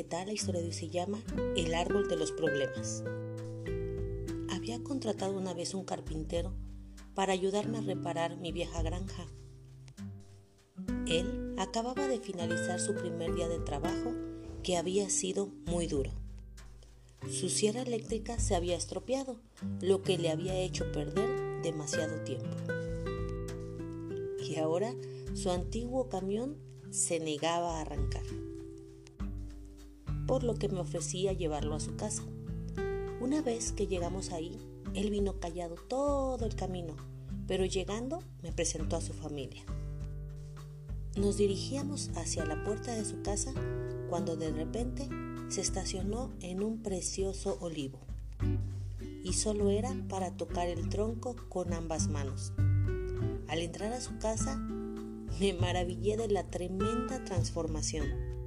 historia de hoy se llama El árbol de los problemas. Había contratado una vez un carpintero para ayudarme a reparar mi vieja granja. Él acababa de finalizar su primer día de trabajo que había sido muy duro. Su sierra eléctrica se había estropeado, lo que le había hecho perder demasiado tiempo. Y ahora su antiguo camión se negaba a arrancar, por lo que me ofrecía llevarlo a su casa. Una vez que llegamos ahí, él vino callado todo el camino, pero llegando me presentó a su familia. Nos dirigíamos hacia la puerta de su casa cuando de repente se estacionó en un precioso olivo y solo era para tocar el tronco con ambas manos. Al entrar a su casa me maravillé de la tremenda transformación.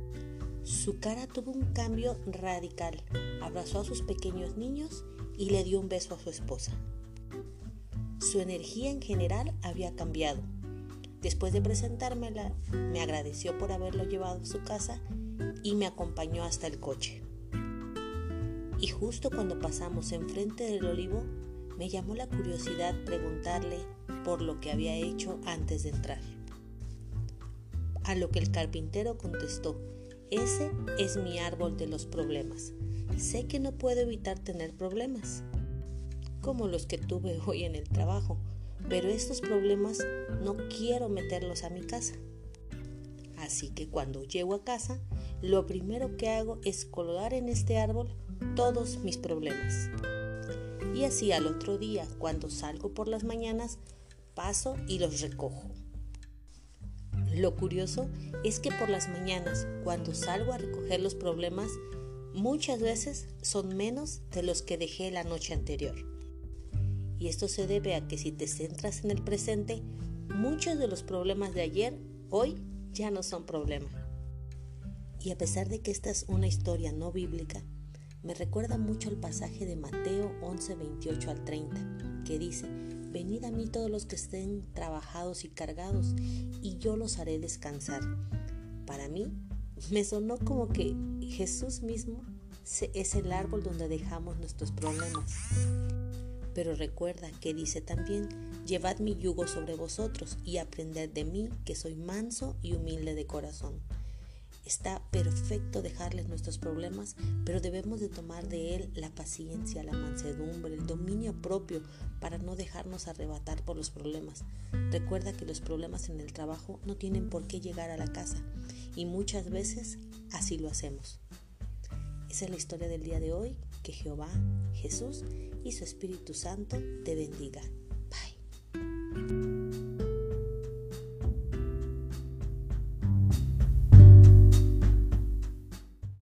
Su cara tuvo un cambio radical, abrazó a sus pequeños niños y le dio un beso a su esposa. Su energía en general había cambiado. Después de presentármela, me agradeció por haberlo llevado a su casa y me acompañó hasta el coche. Y justo cuando pasamos enfrente del olivo, me llamó la curiosidad preguntarle por lo que había hecho antes de entrar. A lo que el carpintero contestó, ese es mi árbol de los problemas. Sé que no puedo evitar tener problemas, como los que tuve hoy en el trabajo, pero estos problemas no quiero meterlos a mi casa. Así que cuando llego a casa, lo primero que hago es colgar en este árbol todos mis problemas. Y así al otro día, cuando salgo por las mañanas, paso y los recojo. Lo curioso es que por las mañanas, cuando salgo a recoger los problemas, muchas veces son menos de los que dejé la noche anterior. Y esto se debe a que si te centras en el presente, muchos de los problemas de ayer, hoy ya no son problema. Y a pesar de que esta es una historia no bíblica, me recuerda mucho el pasaje de Mateo 11, 28 al 30, que dice, Venid a mí todos los que estén trabajados y cargados, y yo los haré descansar. Para mí, me sonó como que Jesús mismo es el árbol donde dejamos nuestros problemas. Pero recuerda que dice también, llevad mi yugo sobre vosotros y aprended de mí, que soy manso y humilde de corazón Está perfecto dejarles nuestros problemas, pero debemos de tomar de él la paciencia, la mansedumbre, el dominio propio para no dejarnos arrebatar por los problemas. Recuerda que los problemas en el trabajo no tienen por qué llegar a la casa y muchas veces así lo hacemos. Esa es la historia del día de hoy. Que Jehová, Jesús y su Espíritu Santo te bendiga.